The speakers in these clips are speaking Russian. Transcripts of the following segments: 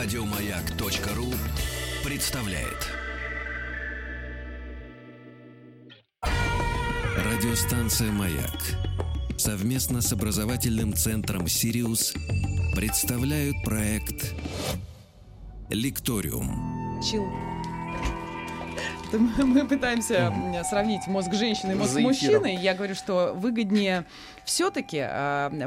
Радиомаяк.ру представляет. Радиостанция «Маяк» совместно с образовательным центром «Сириус» представляют проект «Лекториум». Чил. Мы пытаемся сравнить мозг женщины и мозг мужчины. Я говорю, что выгоднее все-таки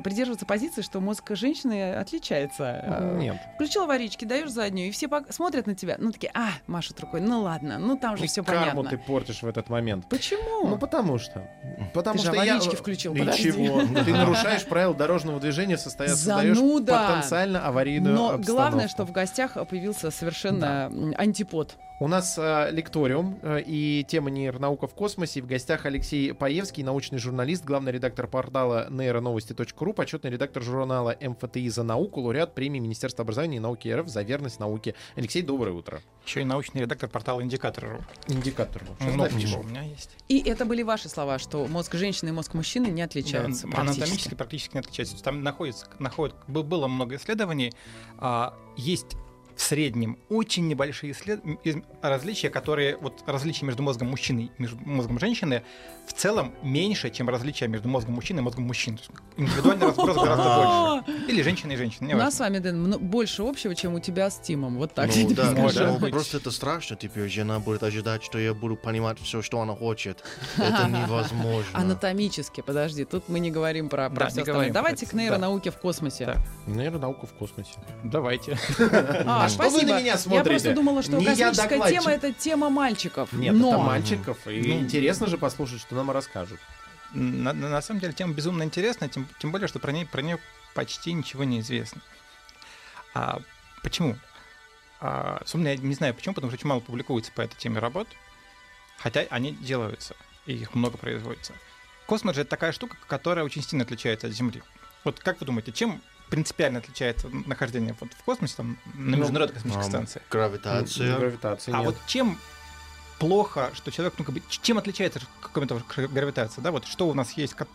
придерживаться позиции, что мозг женщины отличается. А, Нет. Включил аварийки, даешь заднюю, и все смотрят на тебя. Ну, такие, а, машут рукой, ну ладно, ну там же И все карму понятно. ты портишь в этот момент. Почему? Ну, потому что. Потому Ты же что я... аварийки включил, подожди. Ничего. Ты нарушаешь правила дорожного движения, создаешь потенциально аварийную Но обстановку. главное, что в гостях появился совершенно антипод. У нас э, лекториум э, и тема нейронаука в космосе. И В гостях Алексей Паевский, научный журналист, главный редактор портала нейроновости.ру, почетный редактор журнала МФТИ за науку, лауреат премии Министерства образования и науки РФ за верность науке. Алексей, доброе утро. Еще и научный редактор портала Индикатор. Индикатор. Что Много значит? чего у меня есть. И это были ваши слова, что мозг женщины и мозг мужчины не отличаются Да, практически. Анатомически практически не отличается. Там находится, находит, бы- было много исследований. А, есть в среднем очень небольшие исслед... из- различия, которые вот различия между мозгом мужчины и между мозгом женщины в целом меньше, чем различия между мозгом мужчины и мозгом есть индивидуальный разброс гораздо больше. Или женщина и женщина. У нас с вами, Дэн, больше общего, чем у тебя с Тимом. Вот так Ну да, ну, просто это страшно теперь. Жена будет ожидать, что я буду понимать все, что она хочет. Это невозможно. Анатомически, подожди, тут мы не говорим про, про Да, все остальное. Давайте к нейронауке в космосе. Да. Нейронаука в космосе. Давайте. А, Что вы спасибо. на меня Я смотрите? просто думала, что я космическая тема это тема мальчиков. Нет, это мальчиков. И Ну, интересно же послушать, что нам расскажут. На, на- самом деле тема безумно интересная, тем, тем более, что про ней, про нее почти ничего не известно. А почему? А, собственно, я не знаю почему, потому что очень мало публикуется по этой теме работ, хотя они делаются, и их много производится. Космос же это такая штука, которая очень сильно отличается от Земли. Вот как вы думаете, чем принципиально отличается нахождение вот в космосе, там, на Ну, Международной космической Ам, станции? Гравитация. Гравитации А нет. вот чем плохо, что человек, ну, как бы, чем отличается какая-то гравитация, да, вот что у нас есть, как-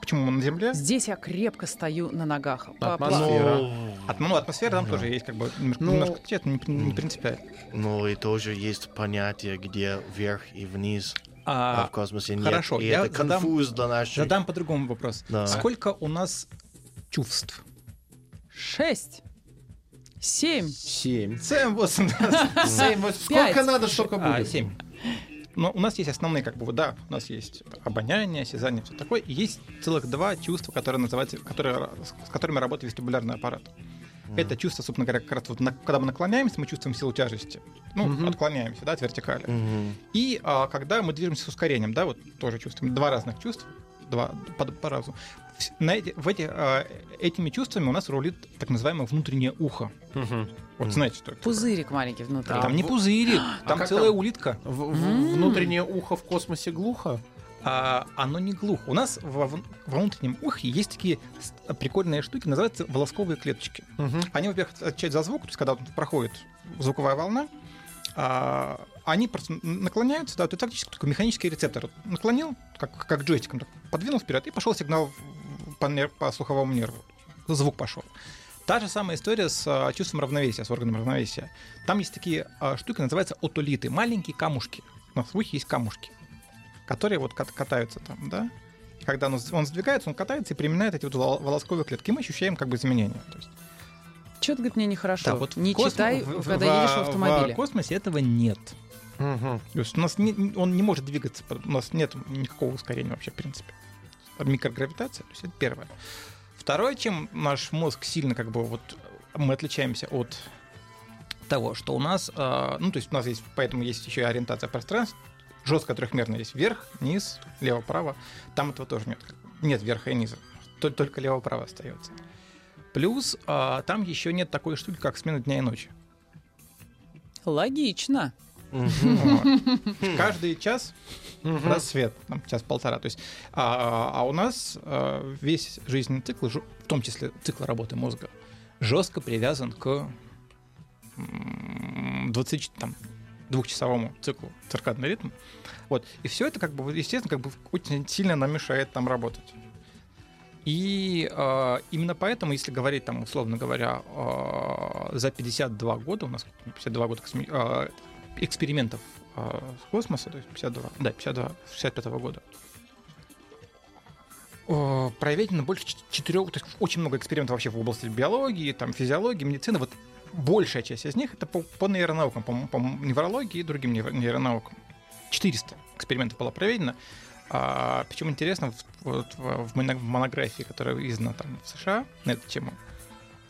почему мы на Земле, Здесь я крепко стою на ногах. Атмосфера. Ну, ну, атмосфера там Да. тоже есть, как бы, немножко, Ну, немножко отличается, но не, не принципиально. ну и тоже есть понятие, где вверх и вниз, а, А, в космосе нет. хорошо, И я это задам- конфуз для нашей... задам по-другому вопрос. Да. Сколько у нас чувств? Шесть. Семь. Семь. Семь, восемь, Семь. Пять. Сколько надо, столько а, будет. семь. Но у нас есть основные, как бы, да, у нас есть обоняние, осязание, все такое, и есть целых два чувства, которые называются, которые, с которыми работает вестибулярный аппарат. Это чувство, собственно говоря, как раз вот, на- когда мы наклоняемся, мы чувствуем силу тяжести. Ну, Мгм. отклоняемся, да, от вертикали. Мгм. И а, когда мы движемся с ускорением, да, вот тоже чувствуем два разных чувства, два по, по разу. На эти, в эти, а, этими чувствами у нас рулит так называемое внутреннее ухо. Мгм. Вот знаете, что это? Пузырик маленький внутри. А, Там не в- пузыри, там как целая там? улитка. В- в- Внутреннее ухо в космосе глухо? А, оно не глухо. У нас во, во внутреннем ухе есть такие прикольные штуки, называются волосковые клеточки. Мгм. Они, во-первых, отвечают за звук, то есть когда вот проходит звуковая волна, а, они просто наклоняются, да, это фактически такой механический рецептор. Наклонил, как, как джойстиком, так подвинул вперед, и пошел сигнал по, нер- по слуховому нерву. Звук пошел. Та же самая история с а, чувством равновесия, с органом равновесия. Там есть такие а, штуки, называются отолиты, маленькие камушки. У нас в ухе есть камушки, которые вот кат- катаются там, да. И когда он, он сдвигается, он катается и применяет эти вот вол- волосковые клетки. Мы ощущаем как бы изменения. То есть Что-то, говорит, мне нехорошо. да, вот не в космо- читай, в- в- когда во- едешь в автомобиле. В космосе этого нет. Мгм. То есть у нас не- он не может двигаться, у нас нет никакого ускорения вообще, в принципе. Микрогравитация, то есть это первое. Второе, чем наш мозг сильно как бы вот мы отличаемся от того, что у нас, э, ну то есть у нас есть, поэтому есть еще и ориентация пространств, жестко трехмерно есть вверх, низ, лево, право. Там этого тоже нет. Нет верха и низа. Тол- Только лево-право остается. Плюс а, там еще нет такой штуки, как смена дня и ночи. Логично. Каждый час рассвет, там, час-полтора. То есть, а, а у нас а, весь жизненный цикл, в том числе цикл работы мозга, жестко привязан к м, 20, там, двухчасовому циклу циркадный ритм. Вот. И все это, как бы, естественно, как бы очень сильно нам мешает там работать. И э, именно поэтому, если говорить там, условно говоря, э, за 52 года, у нас 52 года косми- э, экспериментов э, с космоса, то есть 52, да, 52, 65 года, э, проведено больше ч- четырех, то есть очень много экспериментов вообще в области биологии, там, физиологии, медицины. Вот большая часть из них это по, по нейронаукам, по, по неврологии и другим нейро- нейронаукам. 400 экспериментов было проведено. А, причем интересно, вот, в монографии, которая издана там в США на эту тему,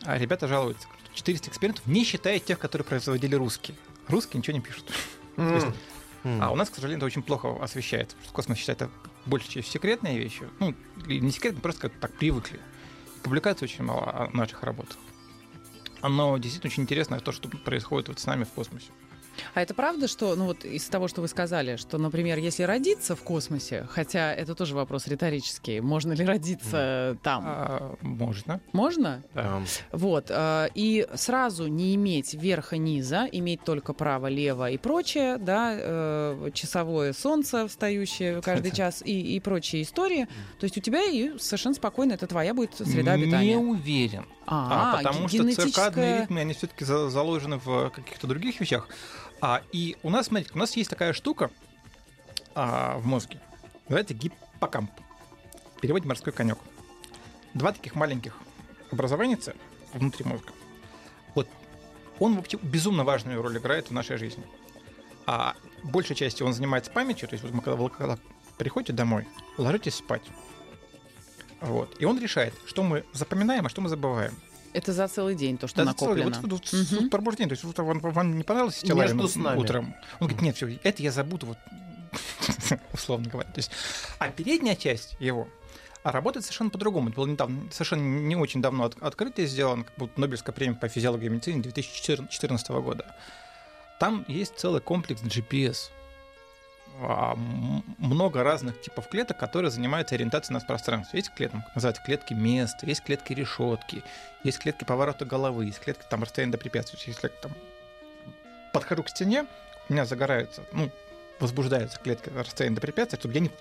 а, ребята жалуются. 400 экспериментов, не считая тех, которые производили русские. Русские ничего не пишут. есть- М. А у нас, к сожалению, это очень плохо освещается, потому что космос считается большей частью секретной вещью. Ну, не секретной, просто как так привыкли. Публикаций очень мало о наших работах. Но действительно очень интересно то, что происходит вот с нами в космосе. А это правда, что, ну вот из того, что вы сказали, что, например, если родиться в космосе, хотя это тоже вопрос риторический, можно ли родиться там? А, можно. Можно? Эм, Вот. э, И сразу не иметь верха-низа, иметь только право-лево и прочее, да, э, часовое солнце, встающее каждый час и, и прочие истории. То есть у тебя и совершенно спокойно это твоя будет среда Не обитания. уверен. А, А, потому что генетическая- циркадные ритмы, они все-таки заложены в каких-то других вещах. А, и у нас, смотрите, у нас есть такая штука а, в мозге. Называется гиппокамп. В морской конек. Два таких маленьких образования внутри мозга. Вот он вообще безумно важную роль играет в нашей жизни. А большей части он занимается памятью, то есть вот мы когда, когда приходите домой, ложитесь спать. Вот. И он решает, что мы запоминаем, а что мы забываем. Это за целый день то, что Да, за целый- накоплено. Вот, вот, Мгм. вот пробуждение. То есть вот вам, вам не понравилось Стилавин утром? Он говорит, нет, все, это я забуду, вот, условно говоря. То есть, а передняя часть его а работает совершенно по-другому. Это было недавно, совершенно не очень давно от- открытие сделано, как будто Нобелевская премия по физиологии и медицине 2014 года. Там есть целый комплекс GPS. А, много разных типов клеток, которые занимаются ориентацией на пространстве. Есть клетки, называются клетки места, есть клетки решетки, есть клетки поворота головы, есть клетки там расстояния до препятствий. Если я там подхожу к стене, у меня загораются, ну, возбуждаются клетки расстояния до препятствия, чтобы я не,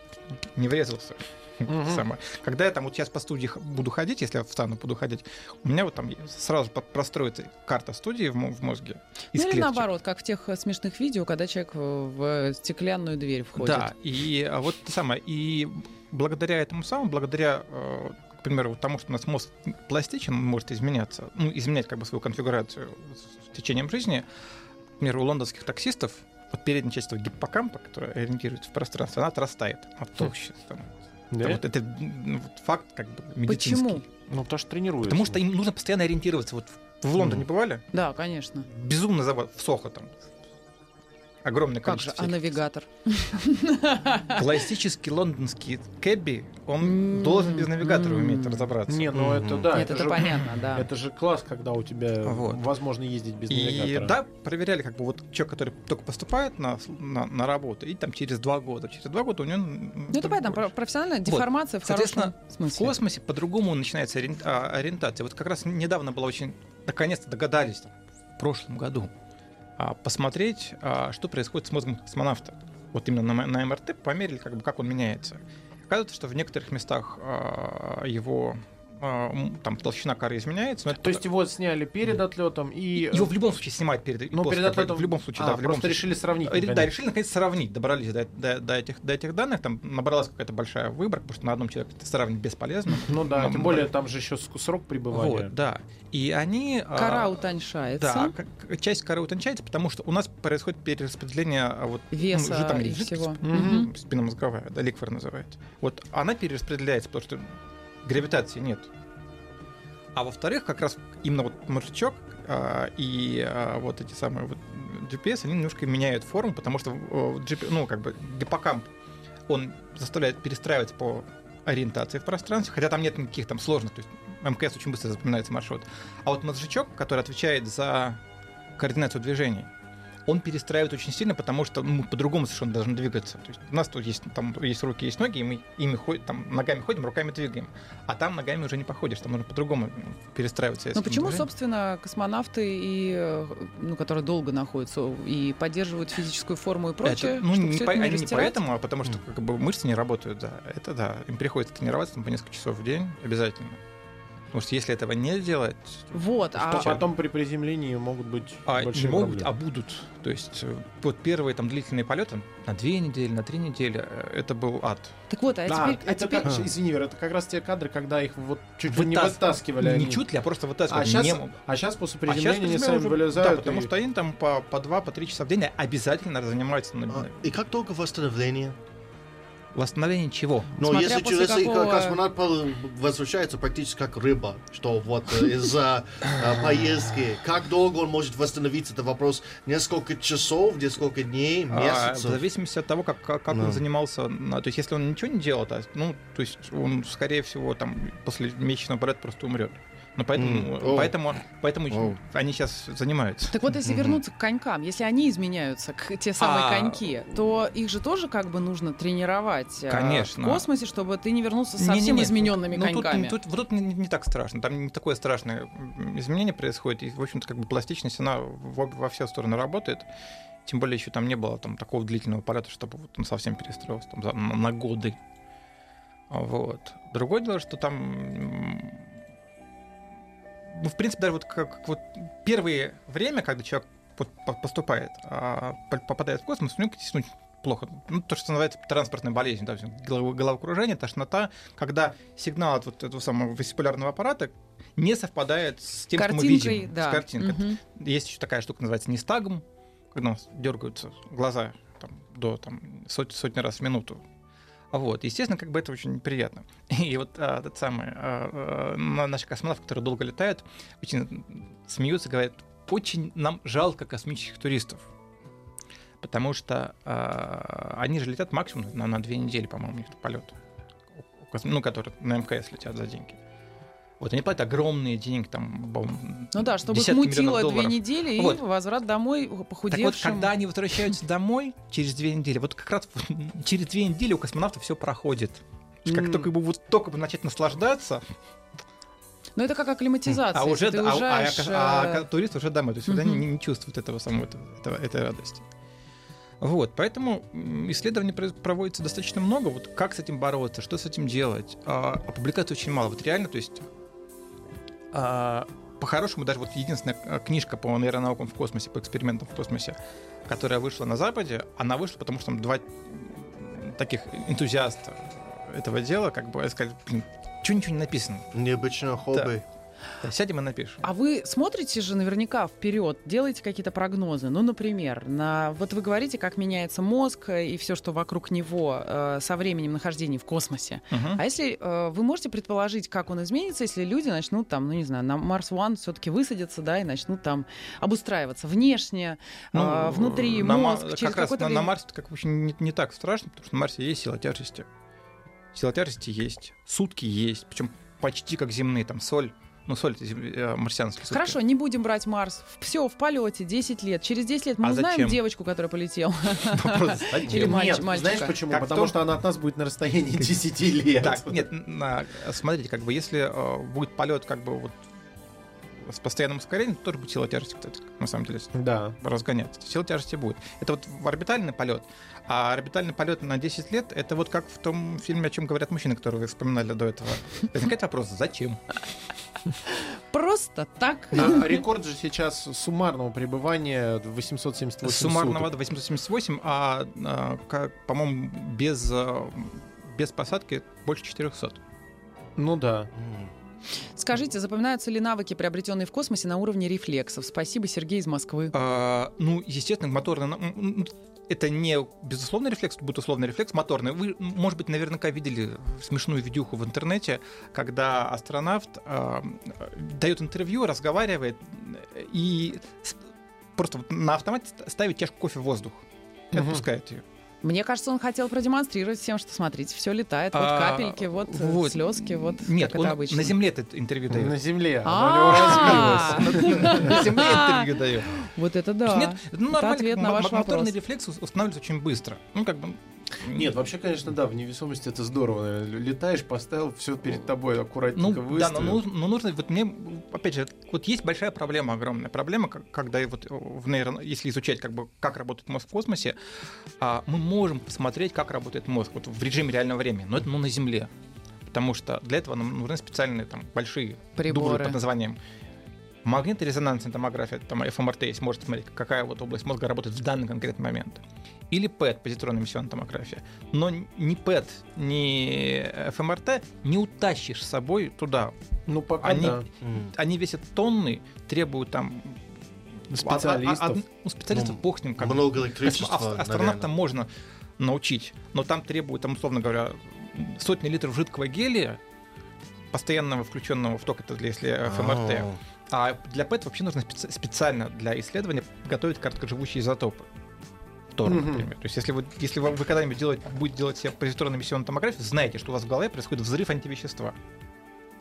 не врезался. Мгм. Самое. Когда я там вот сейчас по студии буду ходить, если я встану, буду ходить, у меня вот там сразу простроится карта студии в, в мозге. из Ну или клеточек. наоборот, как в тех э, смешных видео, когда человек э, в стеклянную дверь входит. Да, и а, вот самое, и благодаря этому самому, благодаря, э, к примеру, вот тому, что у нас мозг пластичен, он может изменяться, ну, изменять как бы свою конфигурацию с течением жизни. Например, у лондонских таксистов вот передняя часть этого гиппокампа, которая ориентируется в пространстве, она отрастает, она толще становится. Да? Это, вот, это м, вот факт как бы медицинский. Почему? Ну, потому что тренируешься. Потому что им нужно постоянно ориентироваться. Вот в Лондоне Мгм. бывали? Да, конечно. Безумно завод в Сохо там. Огромное Как же, количество. а навигатор? Классический лондонский кэбби, он должен без навигатора уметь разобраться. Не, ну это да. Нет, это же- понятно, да. Это же класс, когда у тебя Вот. возможно ездить без И навигатора. да, проверяли, как бы вот человек, который только поступает на, на, на работу, и там через два года. Через два года у него. Ну, это понятно, про- профессиональная деформация в Соответственно, хорошем В космосе по-другому начинается а, ориентация. Вот как раз недавно было очень, наконец-то догадались, там, в прошлом году, посмотреть, а, что происходит с мозгом космонавта. Вот именно на, МРТ померили, как бы, как он меняется. Оказывается, что в некоторых местах а, его а, там толщина коры изменяется. но это То есть его сняли перед отлетом и... его в любом случае снимают перед Ну, после, перед отлетом... В любом случае, А, да, в любом просто случае. решили сравнить. Э, Да, наконец. решили наконец сравнить, добрались до, до- до этих, до этих данных, там набралась какая-то большая выборка, потому что на одном человеке это сравнить бесполезно. Ну да, Ну, тем более там же еще срок пребывания. Вот, да. И они... а, Кора утоньшается. Да, часть коры утончается, потому что у нас происходит перераспределение а, вот, Веса ну, же там и жидкость, всего. Спинномозговая, да, ликвор называется. Вот она перераспределяется, потому что гравитации нет. А во-вторых, как раз именно вот мозжечок а, и а, вот эти самые вот GPS, они немножко меняют форму, потому что э, GP ну, как бы гиппокамп, он заставляет перестраиваться по ориентации в пространстве, хотя там нет никаких там сложных, то есть МКС очень быстро запоминается маршрут. А вот мозжечок, который отвечает за координацию движений, он перестраивает очень сильно, потому что мы по-другому совершенно должны двигаться. То есть у нас тут есть, там есть руки, есть ноги, и мы ими ходим, там, ногами ходим, руками двигаем. А там ногами уже не походишь, там нужно по-другому перестраиваться. Но почему, собственно, космонавты, и, ну, которые долго находятся и поддерживают физическую форму и прочее, это, ну, не, по, это не они не поэтому, а потому что как бы, мышцы не работают, да. Это да. Им приходится тренироваться там, по несколько часов в день обязательно. Потому что если этого не делать, Вот, То а потом при приземлении могут быть а, не большие могут, а проблемы. будут. То есть э, вот первые там длительные полеты на две недели, на три недели, э, это был ад. так вот, а Да, теперь, а это теперь- как, извини, Вера, это как раз те кадры, когда их вот чуть ли не Вытас- вытаскивали. Не они. чуть ли, а просто А вытаскивали. сейчас, Не могут. а сейчас после А щас приземления они сами уже- вылезают. Да, потому и- что они там по, по два, по три часа в день обязательно занимаются на- А, И как долго восстановление? Восстановлением чего? Но Смотря если, после если какого- космонавт возвращается практически как рыба, что вот э, из-за э, поездки, как долго он может восстановиться, это вопрос несколько часов, несколько дней, А, в месяцев. зависимости от того, как, как, Да. он занимался. ну, То есть, если он ничего не делал, то есть, ну, то есть он, скорее всего, там после месячного полета просто умрет. Но поэтому, М, о. поэтому, поэтому О. они сейчас занимаются. Так вот, если Мгм. вернуться к конькам, если они изменяются, к те самые А. коньки, то их же тоже как бы нужно тренировать э, Конечно. в космосе, чтобы ты не вернулся со Не-не-не, совсем измененными ну, тут- коньками. Тут, вот тут не, не так страшно. Там не такое страшное изменение происходит. И, в общем-то, как бы пластичность, она во, во все стороны работает. Тем более еще там не было там, такого длительного полета, чтобы вот он совсем перестроился там, за- на, на годы. Вот. Другое дело, что там... Ну, в принципе, даже вот как, как вот первое время, когда человек поступает, а, по- попадает в космос, у него действительно плохо. Ну, то, что называется транспортная болезнь, да, голов- головокружение, тошнота, когда сигнал от вот этого самого вестибулярного аппарата не совпадает с тем, что мы Картинкой, видим. да. С картинкой. Мгм. Есть еще такая штука, называется нестагм, когда у нас дергаются глаза там, до там, сот- сотни раз в минуту. Вот, естественно, как бы это очень неприятно. И вот а, этот самый, а, а, на- наши космонавты, которые долго летают, очень смеются, говорят, очень нам жалко космических туристов. Потому что а, они же летят максимум на, на две недели, по-моему, у них полет. Ну, которые на МКС летят за деньги. Вот они платят огромные деньги, там, Ну да, чтобы их мутило две недели Вот. и возврат домой Так похудевшим. вот, когда они возвращаются домой через две недели, вот как раз через две недели у космонавтов все проходит. Есть Как только бы вот только бы начать наслаждаться, Но это как акклиматизация. а уже ты а- а, уезжаешь, а, э, турист уже домой, то есть уже Мгм. они не, не чувствуют этого самого этого, этого- этой радости. Вот, поэтому исследований проводится достаточно много. Вот как с этим бороться, что с этим делать. А, а публикаций очень мало. Вот реально, то есть а, по-хорошему даже вот единственная а, книжка по нейронаукам в космосе, по экспериментам в космосе, которая вышла на Западе, она вышла, потому что там два таких энтузиаста этого дела, как бы сказали, блин, чего ничего не написано. Необычное хобби. Да, сядем и напишем. А вы смотрите же наверняка вперед, делаете какие-то прогнозы. Ну, например, на вот вы говорите, как меняется мозг э, и все, что вокруг него э, со временем нахождения в космосе. Мгм. А если э, вы можете предположить, как он изменится, если люди начнут там, ну не знаю, на Марс One все-таки высадятся, да, и начнут там обустраиваться внешне, э, внутри Ну, на Ма- мозг через как раз на, на время. Марсе как бы не, не так страшно, потому что на Марсе есть сила тяжести. Сила тяжести есть, сутки есть, причем почти как земные, там соль, ну соль э, марсианские сутки. Хорошо, не будем брать Марс. Все, в полете 10 лет. Через 10 лет мы А узнаем зачем? девочку, которая полетела. Зачем? Или мальчика. знаешь почему? Потому том- что она от нас будет на расстоянии 10 лет. Так, нет, смотрите, как бы если э, будет полет как бы вот с постоянным ускорением, то тоже будет сила тяжести, кстати, на самом деле, Да. разгоняться. Сила тяжести будет. Это вот в орбитальный полет. А орбитальный полет на 10 лет это вот как в том фильме, о чем говорят мужчины, которые вы вспоминали до этого. Возникает вопрос, зачем? Просто так. А рекорд же сейчас суммарного пребывания 878 Суммарного суток. до 878, а, а, по-моему, без, а, без посадки больше 400. Ну да. Скажите, запоминаются ли навыки, приобретенные в космосе на уровне рефлексов? Спасибо, Сергей из Москвы. А, ну, естественно, моторный... Это не безусловный рефлекс, будет условный рефлекс, моторный. Вы, может быть, наверняка видели смешную видюху в интернете, когда астронавт а, дает интервью, разговаривает и с- просто вот на автомате ст- ставит чашку кофе в воздух и Мгм. отпускает ее. Мне кажется, он хотел продемонстрировать всем, что смотрите, все летает, вот А, капельки, вот, э, вот. слезки, вот Нет, как он это обычно. на земле это интервью дает. На земле. А, оно у него разбилось. На земле интервью дает. Вот это да. Нет, это ну, Это нормально, ответ на ваш моторный вопрос. рефлекс ус- устанавливается очень быстро. Ну, как бы... Нет, вообще, конечно, да, в невесомости это здорово. Летаешь, поставил, все перед тобой Ну, аккуратненько да, но, выставил. нужно, но нужно, вот мне, опять же, вот есть большая проблема, огромная проблема, когда вот в нейро, если изучать, как бы, как работает мозг в космосе, а, мы можем посмотреть, как работает мозг вот в режиме реального времени, но это ну, на Земле. Потому что для этого нам нужны специальные там большие Приборы. дублы под названием магнитно-резонансная томография, там ФМРТ, есть, может смотреть, какая вот область мозга работает в данный конкретный момент. Или ПЭТ, позитронная эмиссионная томография. Но ни ПЭТ, ни ФМРТ не утащишь с собой туда. Ну, пока Они- да. Они весят тонны, требуют там... Специалистов. а- а- а- ну, специалистов, Ну, бог с ним. Как бы. Много электричества, астро- Астронавта можно научить, но там требуют, там, условно говоря, сотни литров жидкого гелия, постоянного включенного в ток, это для- если ФМРТ. А, А для ПЭТ вообще нужно специ- специально для исследования готовить короткоживущие изотопы. Тор, Мгм. например. То есть, если вы, если вы, вы когда-нибудь делать, будете делать себе позитронную эмиссионную томографию, знайте, что у вас в голове происходит взрыв антивещества.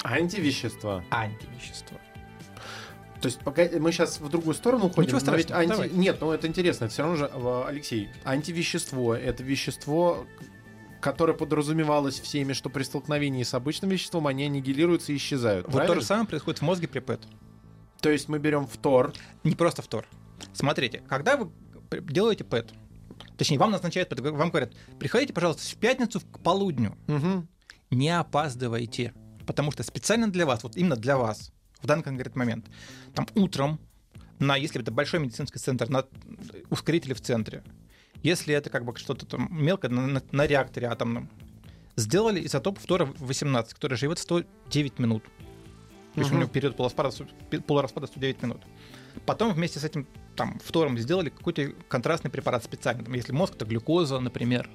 Антивещества. Антивещества. То есть пока мы сейчас в другую сторону уходим. Ничего ведь анти- давай. Нет, ну это интересно. Это все равно же, э, Алексей, антивещество это вещество, которое подразумевалось всеми, что при столкновении с обычным веществом они аннигилируются и исчезают. Вот то правильно? же самое происходит в мозге при ПЭТ. То есть мы берем фтор. Не просто втор. Смотрите, когда вы делаете ПЭТ, точнее, вам назначают ПЭТ, вам говорят, приходите, пожалуйста, в пятницу к полудню, Мгм. не опаздывайте, потому что специально для вас, вот именно для вас, в данный конкретный момент, там утром, на, если это большой медицинский центр, на ускорителе в центре, если это как бы что-то там мелкое на, на- на реакторе атомном, сделали изотоп фтора 18, который живет 109 минут. То есть у него период полураспада, полураспада 109 минут. Потом вместе с этим там фтором сделали какой-то контрастный препарат специальный. Там, если мозг, то глюкоза, например,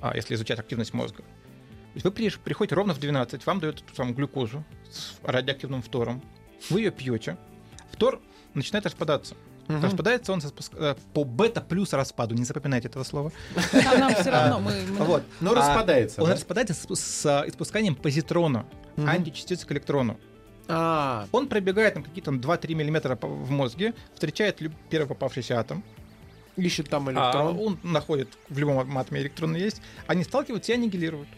а, если изучать активность мозга. То есть вы при- приходите ровно в 12, вам дают эту самую глюкозу с радиоактивным фтором, вы ее пьете, фтор начинает распадаться. Мгм. Распадается он э, по бета плюс распаду, не запоминайте этого слова. Нам все равно, мы, мы- Вот. Ну, А распадается. Он да? распадается с, с, а, испусканием позитрона, античастицы к электрону. А, Он пробегает там какие-то 2-3 миллиметра в мозге, встречает первый попавшийся атом, ищет там а электрон. он находит в любом атоме электроны есть, они сталкиваются и аннигилируют.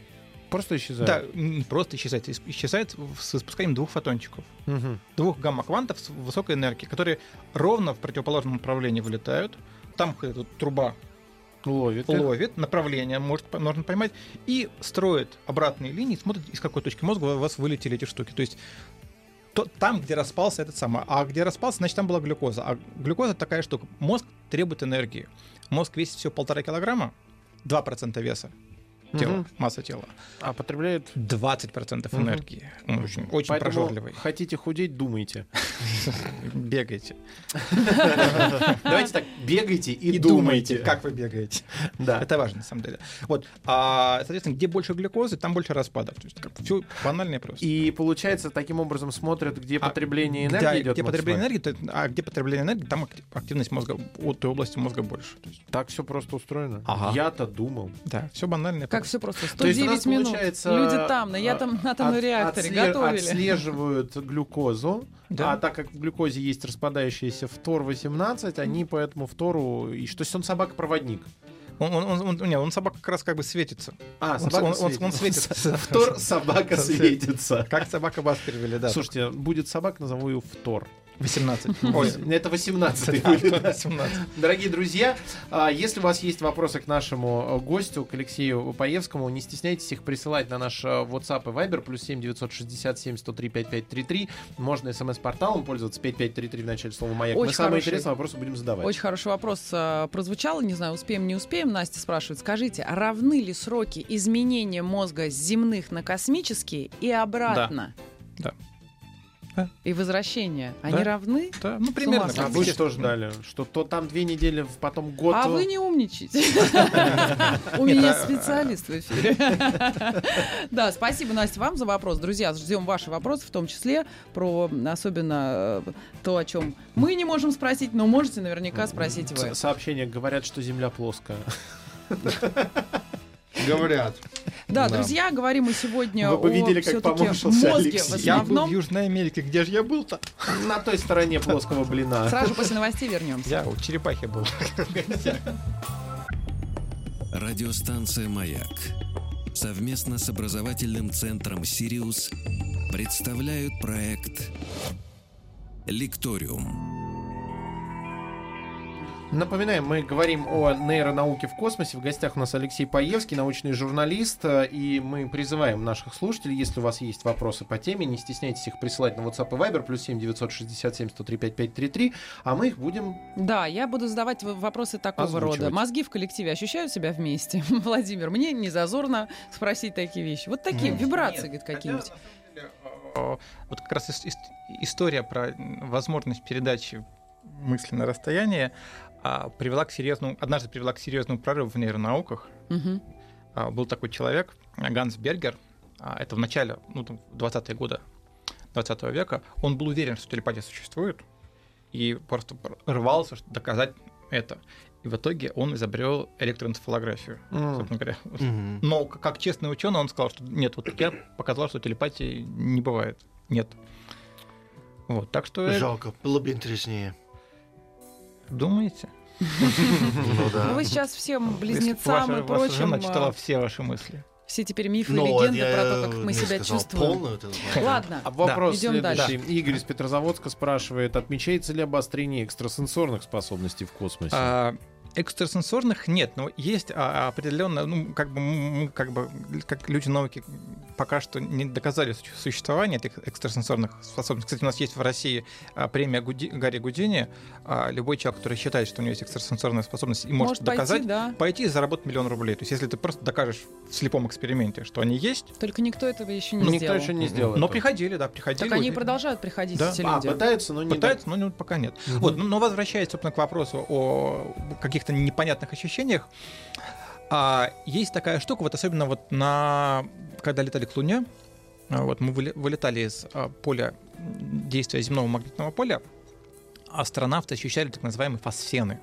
Просто исчезает. Да, не просто исчезает, ис- исчезает с испусканием двух фотончиков. Мгм. двух гамма-квантов с высокой энергией, которые ровно в противоположном направлении вылетают. Там эта труба Ловит. ловит, направление может, можно поймать, и строит обратные линии, смотрит, из какой точки мозга у вас вылетели эти штуки. То есть то, там, где распался этот самый, а где распался, значит, там была глюкоза. А глюкоза такая штука. Мозг требует энергии. Мозг весит всего полтора килограмма, 2% веса тела, Мгм. масса тела, А потребляет 20% Мгм. энергии. Он очень, очень Поэтому прожорливый. хотите худеть, думайте. Бегайте. Давайте так, бегайте и, думайте. как вы бегаете. Да. Это важно, на самом деле. Вот. А, соответственно, где больше глюкозы, там больше распадов. То есть все банально и просто. И получается, таким образом смотрят, где А, потребление энергии идет. где потребление энергии, а где потребление энергии, там акти- активность мозга от той области мозга больше. Так все просто устроено. Я-то думал. да, все банально. и как все просто. То есть 109 минут. получается, Люди там, на я а, там на атомном От- реакторе отсле- готовили. Отслеживают глюкозу, Да. а так как в глюкозе есть распадающийся фтор-18, они по этому фтору... И что, то есть он собака-проводник. Он, он, он, он- не, он собака как раз как бы светится. А, Он- собака он- он- светится. он светится. Фтор собака светится. Как собака бас перевели, да. Слушайте, будет собака, назову ее Фтор. 18. Ой, Это 18 да, будет. 18. Дорогие друзья, а, если у вас есть вопросы к нашему э, гостю, к Алексею Паевскому, не стесняйтесь их присылать на наш э, WhatsApp и Viber, плюс 7 967 103 5533. Можно смс-порталом пользоваться 5533 в начале слова «Маяк». Мы Очень самые хороший. интересные вопросы будем задавать. Очень хороший вопрос а, прозвучал, не знаю, успеем, не успеем. Настя спрашивает, скажите, равны ли сроки изменения мозга с земных на космические и обратно? Да. Да. И возвращения, они Да. равны? Да, ну, примерно. А вы что ждали? Что то там две недели, потом год... А вы не умничайте. У меня а- специалист в эфире. Да, спасибо, Настя, вам за вопрос. Друзья, ждем ваши вопросы, в том числе про особенно э, то, о чем мы не можем спросить, но можете наверняка спросить вы. Сообщения говорят, что Земля плоская. Говорят. Да, Да. друзья, говорим мы сегодня Вы бы о видели, как поморщился мозге Алексей. в Я был в основном. Южной Америке, где же я был-то? На той стороне плоского блина. Сразу после новостей вернемся. Я у черепахи был. Радиостанция «Маяк» совместно с образовательным центром «Сириус» представляют проект «Лекториум». Напоминаем, мы говорим о нейронауке в космосе. В гостях у нас Алексей Паевский, научный журналист. И мы призываем наших слушателей, если у вас есть вопросы по теме, не стесняйтесь их присылать на WhatsApp и Viber, плюс 7 967 103 5533, а мы их будем... Да, я буду задавать вопросы такого Озвучивать. рода. Мозги в коллективе ощущают себя вместе? Владимир, мне не зазорно спросить такие вещи. Вот такие вибрации, говорит, какие-нибудь. Э, Вот как раз ис- ис- история про возможность передачи мысли на расстояние а, привела к серьезному, однажды привела к серьезному прорыву в нейронауках. Мгм. А, Был такой человек, Ганс Бергер, а, это в начале, ну, там, 20-е годы 20 века, он был уверен, что телепатия существует, и просто пр- рвался доказать это. И в итоге он изобрел электроэнцефалографию, М. собственно говоря. Мгм. Но как честный ученый он сказал, что нет, вот я показал, что телепатии не бывает. Нет. Вот, так что Жалко, было бы интереснее. Думаете? Ну Ну, да. вы сейчас всем близнецам и ваша жена прочим читала а, все ваши мысли. все теперь мифы и Но легенды я про то, как мы себя сказал чувствуем. полную Ладно. А вопрос идем следующий. дальше. Игорь из Петрозаводска спрашивает, отмечается ли обострение экстрасенсорных способностей в космосе? А, экстрасенсорных нет, но есть а, определенно, ну, как бы, мы, как бы, как люди науки пока что не доказали су- существование этих экстрасенсорных способностей. Кстати, у нас есть в России а, премия Гуди- Гарри Гудини. А, любой человек, который считает, что у него есть экстрасенсорная способность и может, Может пойти, доказать, да. пойти и заработать миллион рублей. То есть, если ты просто докажешь в слепом эксперименте, что они есть, Только никто этого еще не Ну, Никто сделал. еще не сделал. но этого. приходили, да, приходили. Так они вот- продолжают приходить, Да. эти А, люди. пытаются, но не Пытаются, но ну, пока нет. Мгм. Вот, но возвращаясь, собственно, к вопросу о каких-то непонятных ощущениях, а, есть такая штука, вот особенно вот на, когда летали к Луне, а, вот мы вылетали из а, поля действия земного магнитного поля, астронавты ощущали так называемые фосфены.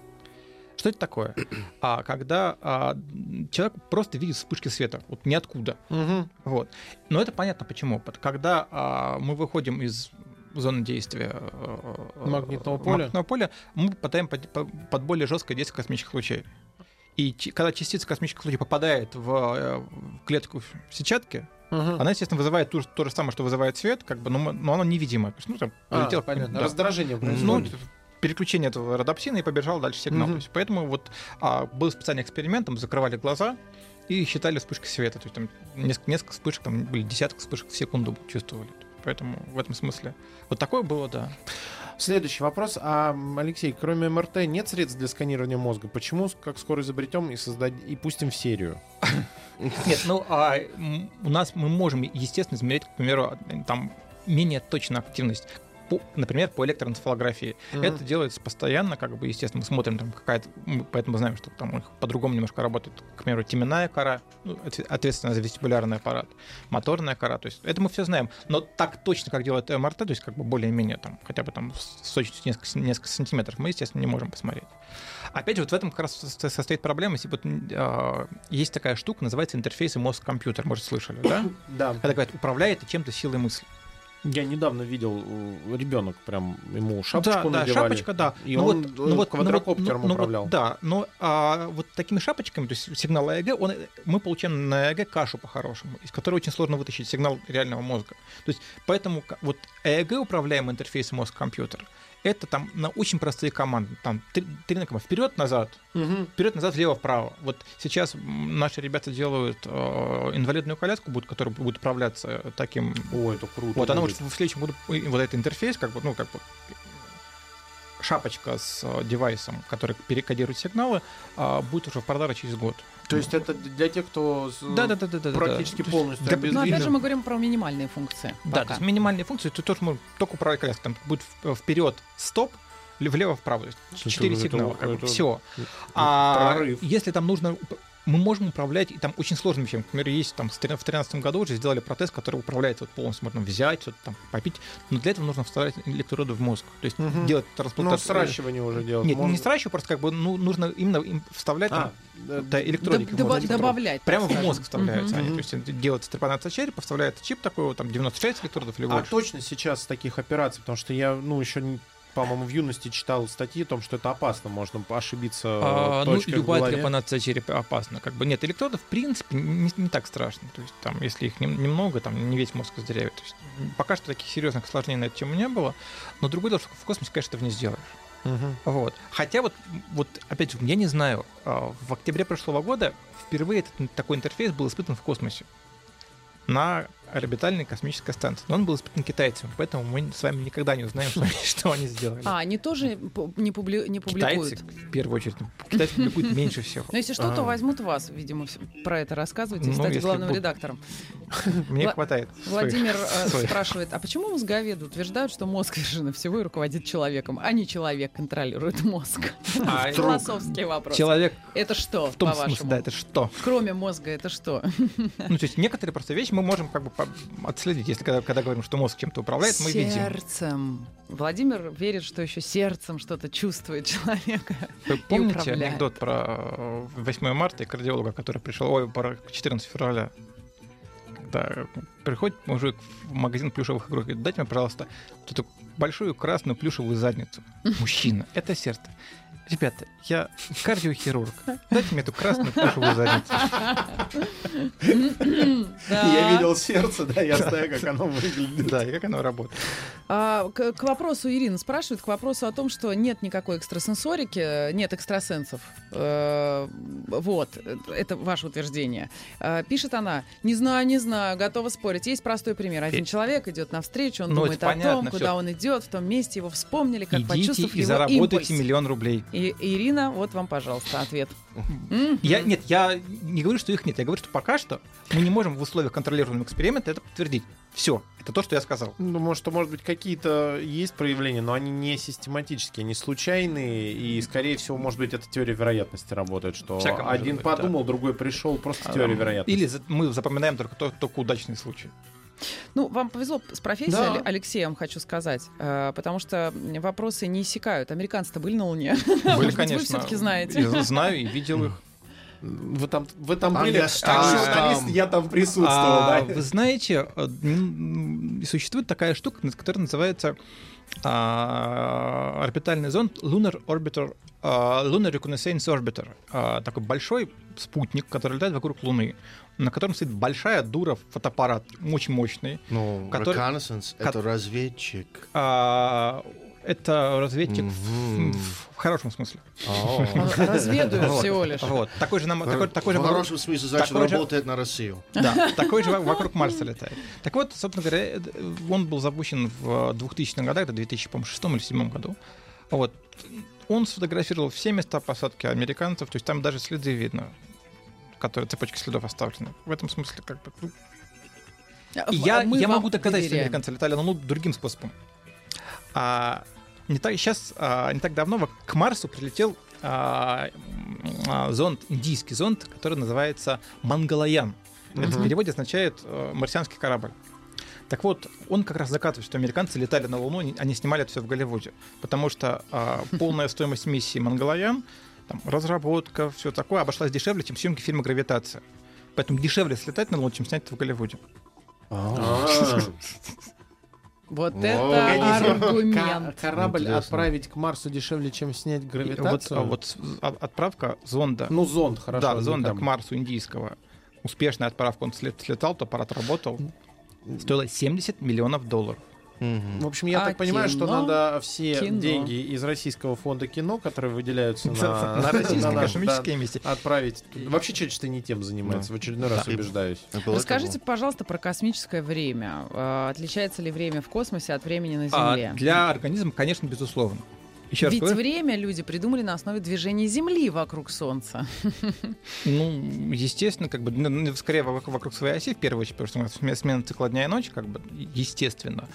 Что это такое? А, когда а, человек просто видит вспышки света, вот ниоткуда. Мгм. Вот. Но это понятно почему. Когда а, мы выходим из зоны действия э, Магнитного э, поля? магнитного поля, мы попадаем под, по- под более жесткое действие космических лучей. И когда частица космических лучей попадает в, э, клетку сетчатки, Мгм. она, естественно, вызывает то, же- то же самое, что вызывает свет, как бы, но, но оно невидимое. То есть, ну, там, А, понятно. да. Раздражение Ну, происходит. переключение этого родопсина и побежал дальше сигнал. Мгм. То есть, поэтому вот а, был специальный эксперимент, там закрывали глаза и считали вспышки света. То есть там несколько, несколько вспышек, там были десятки вспышек в секунду чувствовали. Поэтому в этом смысле вот такое было, да. Следующий вопрос. А, Алексей, кроме МРТ нет средств для сканирования мозга? Почему, как скоро изобретем и создадим и пустим в серию? Нет, ну а у нас мы можем, естественно, измерять, к примеру, там менее точную активность. По- например, по электроэнцефалографии. Мгм. Это делается постоянно, как бы, естественно, мы смотрим, там какая-то, мы поэтому знаем, что там у них по-другому немножко работает, к примеру, теменная кора, ну, отве- ответственная за вестибулярный аппарат, моторная кора, то есть это мы все знаем. Но так точно, как делает МРТ, то есть как бы более-менее там, хотя бы там с точностью несколько, несколько сантиметров, мы, естественно, не можем посмотреть. Опять же, вот в этом как раз со- состоит проблема. Если вот, э, есть такая штука, называется интерфейсы мозг-компьютер, может, слышали, да? Да. Когда говорят, управляет чем-то силой мысли. Я недавно видел э, ребенок, прям ему шапочку да, да, надевали. шапочка, да. И Ну он, вот- э, ну вот- ну вот- квадрокоптером ну- ну вот управлял. да, но а, вот такими шапочками, то есть сигнал ЭЭГ, он, мы получаем на ЭЭГ кашу по-хорошему, из которой очень сложно вытащить сигнал реального мозга. То есть поэтому вот ЭЭГ управляемый интерфейс мозг-компьютер, это там на очень простые команды. Там три, три на команды. Вперед-назад, Мгм. вперед-назад, влево-вправо. Вот сейчас наши ребята делают э, инвалидную коляску, будет, которая будет управляться таким Ой, это круто. вот, она будет. в следующем году, вот этот интерфейс, как бы, ну, как бы шапочка с э, девайсом, который перекодирует сигналы, а, будет уже в продаже через год. То есть это для тех, кто Да, да, да, да, да. практически да. полностью для- Но обездвижен. опять же мы говорим про минимальные функции. Да, то пока. есть минимальные функции, ты тоже можешь только управлять коляской. Там будет в- вперед стоп, влево-вправо. То четыре это- сигнала. это- все. А прорыв. если там нужно мы можем управлять, и там очень сложными вещами. Например, есть там в 2013 году уже сделали протез, который управляется вот полностью, можно взять, что-то там попить, но для этого нужно вставлять электроды в мозг. То есть Мгм. делать Ну, трансплантацию. сращивание уже делать Нет, можно. не сращиваю, просто как бы ну, нужно именно им вставлять А, там, да, электроники. в Доб- мозг. добавлять. Прямо в мозг вставляются Мгм. они. То есть делается трепанация черепа, вставляется чип такой, вот, там 96 электродов или А больше. точно сейчас таких операций, потому что я, ну, еще, не- по-моему, в юности читал статьи о том, что это опасно, можно ошибиться А, в ну, любая трепанация черепа опасна. Как бы нет, электродов, в принципе, не, не так страшно. То есть, там, если их нем- немного, там не весь мозг сдырявит. То есть, пока что таких серьезных осложнений на эту тему не было. Но другое дело, что в космосе, конечно, этого не сделаешь. Мгм. Вот. Хотя вот, вот, опять же, я не знаю, а, в октябре прошлого года впервые этот, такой интерфейс был испытан в космосе на орбитальной космической станции. Но он был испытан китайцами, поэтому мы с вами никогда не узнаем, что, они сделали. А, они тоже не, публи- не Китайцы, публикуют. в первую очередь, китайцы публикуют меньше всего. Но если что, то А. возьмут вас, видимо, про это рассказывайте и Ну, стать главным редактором. Мне хватает. Владимир э, спрашивает, а почему мозговеды утверждают, что мозг вершина всего и руководит человеком, а не человек контролирует мозг? А Философский вопрос. Человек Это что, в том по-вашему? смысле, да, это что? Кроме мозга, это что? Ну, то есть некоторые просто вещи мы можем как бы отследить. Если когда, когда говорим, что мозг чем-то управляет, мы видим. сердцем. Владимир верит, что еще сердцем что-то чувствует человека. Вы помните анекдот про э, 8 марта и кардиолога, который пришел, ой, про 14 февраля? Когда приходит мужик в магазин плюшевых игрушек, говорит, дайте мне, пожалуйста, вот эту большую красную плюшевую задницу. Мужчина, это сердце. Ребята, я кардиохирург. Дайте мне эту красную плюшевую задницу. Я видел сердце, да, я знаю, как оно выглядит. Да, и как оно работает. А, к, вопросу Ирина спрашивает, к вопросу о том, что нет никакой экстрасенсорики, нет экстрасенсов. Э, вот, это ваше утверждение. А, пишет она, не знаю, не знаю, готова спорить. Есть простой пример. Один Э, человек идет навстречу, он ну, думает о том, куда он идет, в том месте его вспомнили, как Идите почувствовав и его заработайте миллион рублей. И, Ирина, вот вам, пожалуйста, ответ. Я, нет, я не говорю, что их нет. Я говорю, что пока что мы не можем в условиях контролируемого эксперимента это подтвердить. Все, это то, что я сказал. Думаю, что, может быть, какие-то есть проявления, но они не систематические, они случайные, и, скорее всего, может быть, это теория вероятности работает, что Всяко один быть, подумал, другой пришел, просто А, теория вероятности. Или мы запоминаем только, то- только удачные случаи. Ну, вам повезло с профессией, Да. Але- Алексей, я вам хочу сказать, э, потому что вопросы не иссякают. Американцы-то были на Луне. Были, конечно. Вы все-таки знаете. Я знаю и видел их. Вы там, вы там А были, я остался журналист, там. я там присутствовал, А, да? Вы знаете, э, существует такая штука, которая называется а, орбитальный зонд Lunar Orbiter, а, Lunar Reconnaissance Orbiter. А, Такой большой спутник, который летает вокруг Луны, на котором стоит большая дура фотоаппарат, очень мощный. Ну, Который- reconnaissance — это разведчик. А, Это разведчик в- Мгм. в хорошем смысле. Вот, всего лишь. Вот. Такой же, нам, такой, такой же В вокруг- хорошем смысле, значит, такой же- работает на Россию. Да, такой же во- вокруг Марса летает. Так вот, собственно говоря, э, он был запущен в 2000 годах, это 2006 или 2007 году. Вот. Он сфотографировал все места посадки американцев, то есть там даже следы видно, которые цепочки следов оставлены. В этом смысле, как бы, ну, А я, а я могу доказать, что доверяем. американцы летали на Луну другим способом. А, не так, сейчас, а, не так давно к Марсу прилетел а, а, зонд, индийский зонд, который называется Мангалаян. Это в переводе означает э, марсианский корабль. Так вот, он как раз доказывает, что американцы летали на Луну, они- снимали это все в Голливуде. Потому что а, полная стоимость миссии Мангалаян, там, разработка, все такое, обошлась дешевле, чем съемки фильма «Гравитация». Поэтому дешевле слетать на Луну, чем снять это в Голливуде. А. Вот О, это аргумент. Корабль Интересно. отправить к Марсу дешевле, чем снять Вот, гравитацию. а вот а- отправка зонда, Ну, зонд, хорошо. да, зонда к Марсу индийского, успешная отправка, он слет- слетал, то аппарат работал, стоила 70 миллионов долларов. Мгм. В общем, я А так понимаю, что кино? надо все Кино. деньги из российского фонда кино, которые выделяются на, На российские наш, космические миссии. отправить. Вообще человечество не тем занимается. В очередной раз Да. убеждаюсь. Расскажите, пожалуйста, про космическое время. А, Отличается ли время в космосе от времени на А Земле? для организма, конечно, безусловно. Еще Ведь говорю, время люди придумали на основе движения Земли вокруг Солнца. ну, естественно, как бы, ну, скорее вокруг, вокруг своей оси, в первую очередь, потому что смена цикла дня и ночи, как бы, естественно.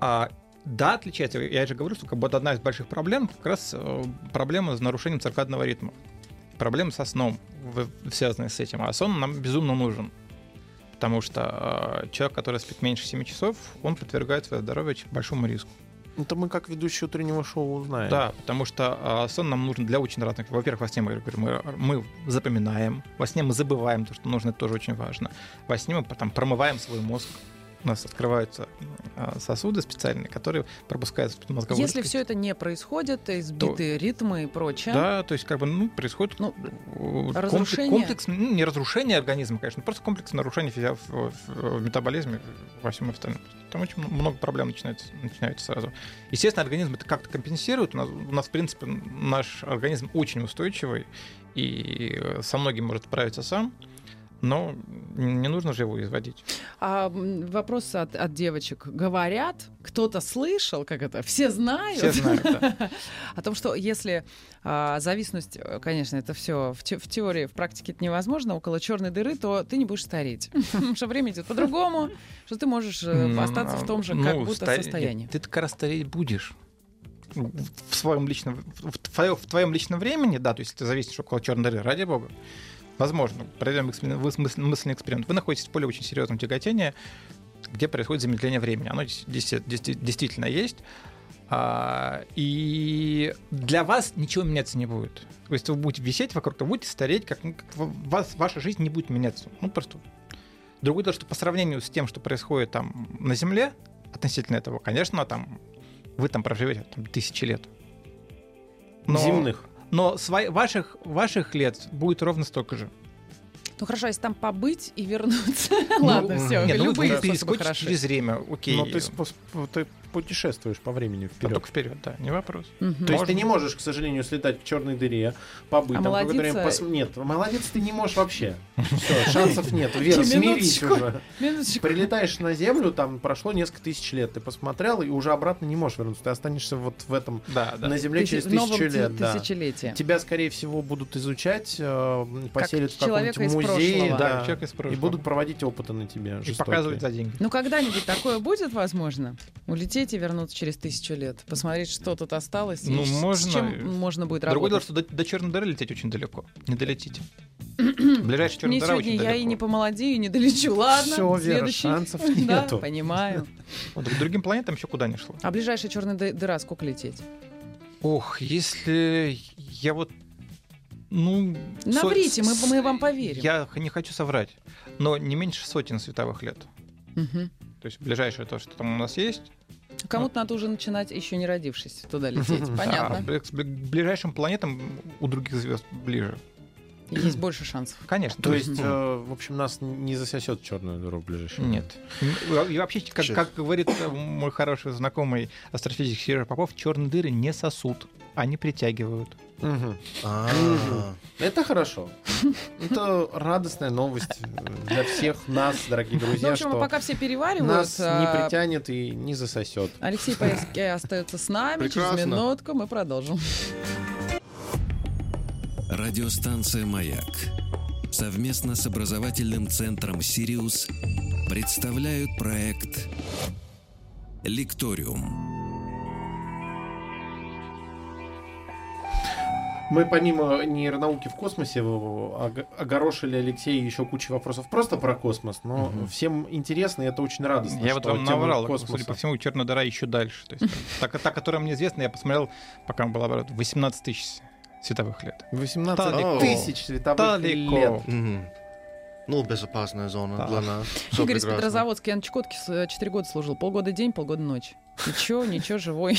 А, да, отличается. Я же говорю, что как бы, одна из больших проблем как раз э, проблема с нарушением циркадного ритма. Проблемы со сном. связанные с этим. А сон нам безумно нужен. Потому что э, человек, который спит меньше 7 часов, он подвергает свое здоровье большому риску. Это мы как ведущий утреннего шоу узнаем. Да, потому что а, сон нам нужен для очень разных. Во-первых, во сне мы, мы, мы запоминаем, во сне мы забываем то, что нужно, это тоже очень важно. Во сне мы потом промываем свой мозг. У нас открываются а, сосуды специальные, которые пропускают мозговую Если жидкость. все это не происходит, избитые ритмы и прочее, Да, то есть как бы ну, происходит Ну, э, разрушение? комплекс, ну, не разрушение организма, конечно, просто комплекс нарушений в, в- в метаболизме, во всем остальном. Там очень много проблем начинается, начинается сразу. Естественно, организм это как-то компенсирует. У нас, у нас, в принципе, наш организм очень устойчивый и э, со многим может справиться сам. Но не нужно же его изводить. А вопрос от, от девочек. Говорят, кто-то слышал, как это, все знают, Все знают, да. о том, что если а, зависимость, э, конечно, это все в, те- в теории, в практике это невозможно, около черной дыры, то ты не будешь стареть. Потому что время идет по-другому, что ты можешь э, остаться в том же, как ну, будто старе- состоянии. Ты как раз стареть будешь. В своем личном, в твоем, в твоем личном времени, да, то есть ты зависишь около черной дыры, ради бога. Возможно, проведем эксперимент- мысленный эксперимент. Вы находитесь в поле очень серьезного тяготения, где происходит замедление времени. Оно действительно есть. А, и для вас ничего меняться не будет. То есть вы будете висеть вокруг, вы будете стареть, как, ну, вас, ваша жизнь не будет меняться. Ну, просто Другое дело, что по сравнению с тем, что происходит там на Земле, относительно этого, конечно, там вы там проживете там, тысячи лет. Но, Земных. Но свои- ваших, ваших лет будет ровно столько же. Ну хорошо, если там побыть и вернуться. Ладно, м, все, Нет, ну, любые перескочите хороши. через время, окей. Ты, спос- ты путешествуешь по времени вперед. только вперед, да, не вопрос. Мгм. То есть Можно. ты не можешь, к сожалению, слетать в черной дыре, побыть А там какое-то время. пос- Нет, молодец ты не можешь вообще. Все, шансов нет. Вера, смирись уже. Минуточку. Прилетаешь на Землю, там прошло несколько тысяч лет, ты посмотрел, и уже обратно не можешь вернуться. Ты останешься вот в этом, Да, да. на Земле через тысячу лет. да. тысячелетии. Тебя, скорее всего, будут изучать, э, поселят в каком-нибудь музее, да, и будут проводить опыты на тебе. И жестокие. показывать за деньги. Ну, когда-нибудь такое будет возможно? Улететь и вернуться через тысячу лет, посмотреть, что тут осталось, и Ну, с- с можно. чем можно будет Другое дело, работать. что до, до черной дыры лететь очень далеко. Не долетите. Ближайшая черная Мне дыра очень я далеко. и не помолодею, и не долечу. Ладно, Всё, Вера, следующий. шансов Да, нету. понимаю. Вот, к другим планетам еще куда не шло. А ближайшая черная ды- дыра сколько лететь? Ох, если я вот... Ну, со- Наврите, мы, мы вам поверим. Я не хочу соврать, но не меньше сотен световых лет. Мгм. То есть ближайшее то, что там у нас есть. Кому-то надо уже начинать, еще не родившись, туда лететь. А Понятно. бли- к бли- ближайшим планетам у других звезд ближе. Есть больше шансов. Конечно. То есть, э, в общем, нас не засосет в черную дыру в ближайшее время. Нет. И вообще, как, как говорит э, мой хороший знакомый астрофизик Сережа Попов, черные дыры не сосут, они притягивают. А, Это хорошо. Это радостная новость э, для всех нас, дорогие Ну, в друзья, общем, что пока все переваривают, нас не а, притянет и не засосет. Алексей Паевский остается с нами. Прекрасно. Через минутку мы продолжим. Радиостанция «Маяк» совместно с образовательным центром «Сириус» представляют проект «Лекториум». Мы помимо нейронауки в космосе ог- огорошили Алексея еще кучу вопросов просто про космос, но Мгм. всем интересно, и это очень радостно. Я вот вам наврал, космоса. судя по всему, черная дыра еще дальше. То есть, та, та, которая мне известна, я посмотрел, пока была оборот, 18 тысяч световых лет. 18 Далеко. тысяч световых Далеко. лет. мгм. Ну, безопасная зона Да. для нас. Всё Игорь из. Петрозаводска, я на Чукотке 4 года служил. Полгода день, полгода ночь. Ничего, ничего, живой.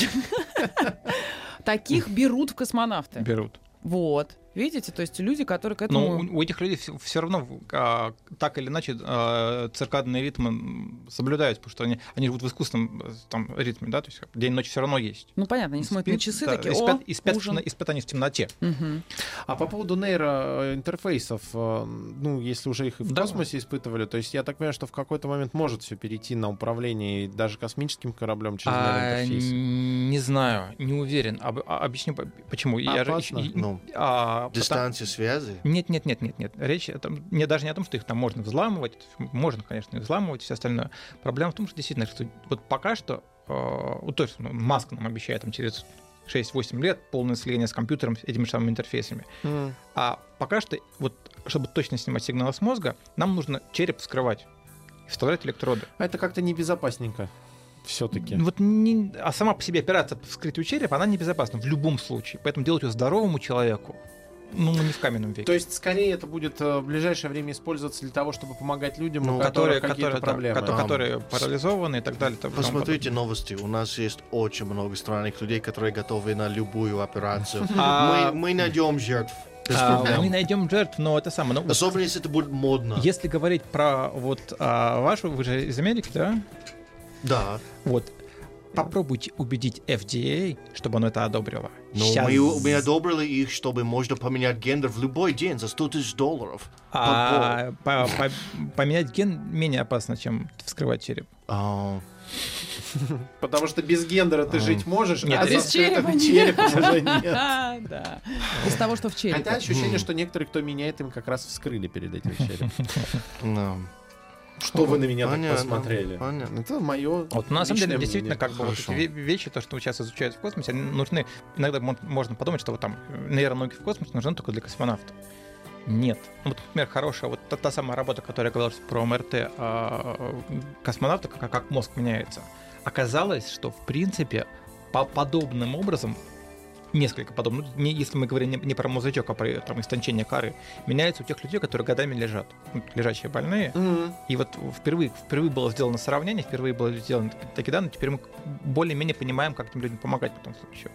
Таких берут в космонавты. Берут. Вот. Видите, то есть люди, которые к Но этому... у, у этих людей все, равно а, так или иначе а, циркадные ритмы соблюдаются, потому что они, они живут в искусственном э, там, ритме, да, то есть день-ночь все равно есть. Ну, понятно, они смотрят на часы, да, такие, и о, спят, и спят в ужин». и спят они в темноте. Мгм. А по поводу нейроинтерфейсов, э, ну, если уже их и в Да. космосе испытывали, то есть я так понимаю, что в какой-то момент может все перейти на управление даже космическим кораблем через А, нейроинтерфейс. не знаю, не уверен. Об- а- объясню по- почему. Я же Опасно? ещё- Ну, а, потому- дистанция связи. Нет, нет, нет, нет, нет. Речь это не даже не о том, что их там можно взламывать. Можно, конечно, и взламывать, и все остальное. Проблема в том, что действительно, что вот пока что, э, вот то есть ну, Маск нам обещает там через 6-8 лет, полное слияние с компьютером, с этими же самыми интерфейсами. М. А пока что, вот, чтобы точно снимать сигналы с мозга, нам нужно череп вскрывать и вставлять электроды. А это как-то небезопасненько. Все-таки. Вот не- а сама по себе операция по вскрытию черепа, она небезопасна в любом случае. Поэтому делать ее здоровому человеку, ну, не в каменном веке. То есть, скорее, это будет э, в ближайшее время использоваться для того, чтобы помогать людям, Ну, у которых которые, какие-то которые, да, проблемы. кото- А. которые парализованы и так далее. и Посмотрите подобное. новости. У нас есть очень много странных людей, которые готовы на любую операцию. А- Мы, мы найдем жертв. Без А, проблем. мы найдем жертв, но это самое. ну, вот Особенно, если это будет модно. Если говорить про вот а, вашу, вы же из Америки, да? Да. Вот. Попробуйте убедить FDA, чтобы оно это одобрило. Но Щас- мы, мы одобрили их, чтобы можно поменять гендер в любой день за 100 тысяч долларов. А, по- по- поменять ген менее опасно, чем вскрывать череп. А, Потому что без гендера ты А. жить можешь, Нет, а без черепа нет. черепом уже нет. А, да. Из того, что в черепе. Хотя ощущение, что некоторые, кто меняет, им как раз вскрыли перед этим череп. Что вы на меня так Понятно, посмотрели? понятно. Это мое Вот на самом деле, действительно, как бы вот эти ве- вещи, то, что сейчас изучают в космосе, они нужны. Иногда мо- можно подумать, что вот там нейронауки в космосе нужны только для космонавтов. Нет. Ну, Вот, например, хорошая вот та, та самая работа, которая говорила про МРТ а, космонавта, как, как мозг меняется. Оказалось, что в принципе по подобным образом несколько подобных, ну, не, если мы говорим не, не про мозжечок, а про там, истончение коры, меняется у тех людей, которые годами лежат, ну, лежачие больные, Мгм. и вот впервые, впервые было сделано сравнение, впервые было сделано такие данные, теперь мы более-менее понимаем, как этим людям помогать в этом случае.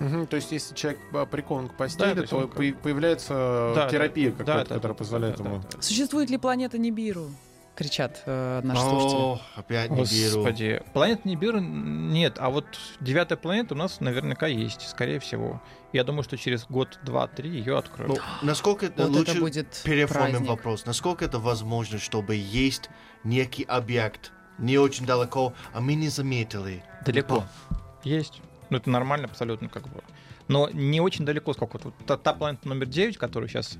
Мгм, То есть, если человек а, прикован к постели, Да, то то он- по- появляется Да, терапия да, какая-то, да, которая да, позволяет да, ему... да, да. Существует ли планета Нибиру? Кричат э, наши слушатели. О, опять не беру. Господи, планет Нибиру нет, а вот девятая планета у нас наверняка есть, скорее всего. Я думаю, что через год, два, три ее откроют. Ну, насколько это Вот лучше это будет переформим праздник. вопрос. Насколько это возможно, чтобы есть некий объект не очень далеко, а мы не заметили? Далеко. Есть. Ну, это нормально абсолютно как бы. Но не очень далеко, сколько вот, та, та планета номер 9, которую сейчас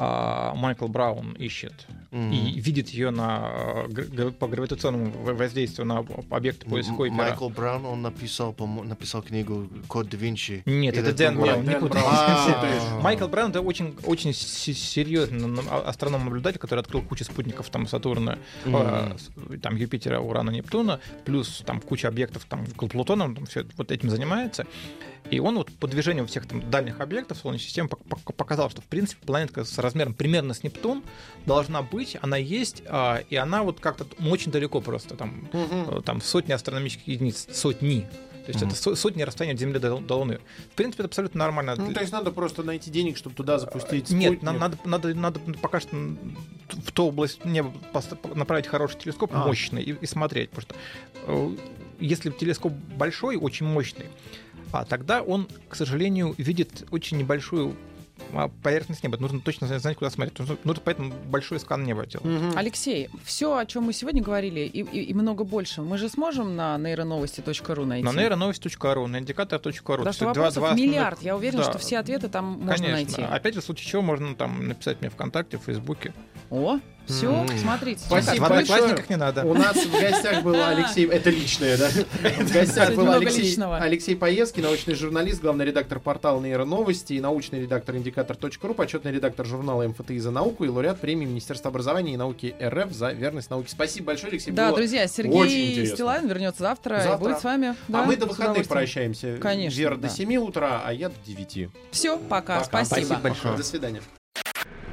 Майкл Браун ищет, М. и видит ее на, а, г- по гравитационному воздействию на объекты поиска М- Койпера. Майкл Браун, он написал, написал книгу «Код да Винчи». Нет, Или это Дэн? Браун. А, Майкл Браун это очень, очень се- серьезный а- астроном-наблюдатель, который открыл кучу спутников там Сатурна, э, там Юпитера, Урана, Нептуна, плюс там куча объектов там Плутона, он там все вот этим занимается. И он вот по движению всех там дальних объектов Солнечной системы пок- пок- показал, что в принципе планетка с размером примерно с Нептун должна быть, она есть, а, и она вот как-то очень далеко просто там э, там сотни астрономических единиц, сотни. То есть Мгм. это со- сотни расстояния от Земли до, до Луны. В принципе, это абсолютно нормально. Ну, то есть надо просто найти денег, чтобы туда запустить Нет, нам надо, надо, надо пока что в ту область неба поста- направить хороший телескоп, А. мощный, и, и смотреть. Потому что э, если телескоп большой, очень мощный, а тогда он, к сожалению, видит очень небольшую а, поверхность неба. Нужно точно знать, куда смотреть. Нужно, поэтому большой скан неба делать. Мгм. Алексей, все, о чем мы сегодня говорили, и, и- и много больше, мы же сможем на нейроновости.ру найти? На нейроновость.ру, на индикатор.ру. Потому что Два- вопросов два основных- миллиард. Я уверен, Да. что все ответы там можно Конечно. найти. Опять же, в случае чего можно там написать мне ВКонтакте, в Фейсбуке. О, все, смотрите. Спасибо в большое. одноклассниках не надо. У нас в гостях был Алексей... Это личное, да? В гостях был Алексей, Паевский, научный журналист, главный редактор портала Нейроновости и научный редактор индикатор.ру, почетный редактор журнала МФТИ за науку и лауреат премии Министерства образования и науки РФ за верность науке. Спасибо большое, Алексей. Да, друзья, Сергей. Стилавин вернется завтра, Завтра. и будет с вами. А мы до выходных прощаемся. Конечно, Вера да. до 7 утра, а я до 9. Все, пока, Пока. спасибо. Спасибо большое. До свидания.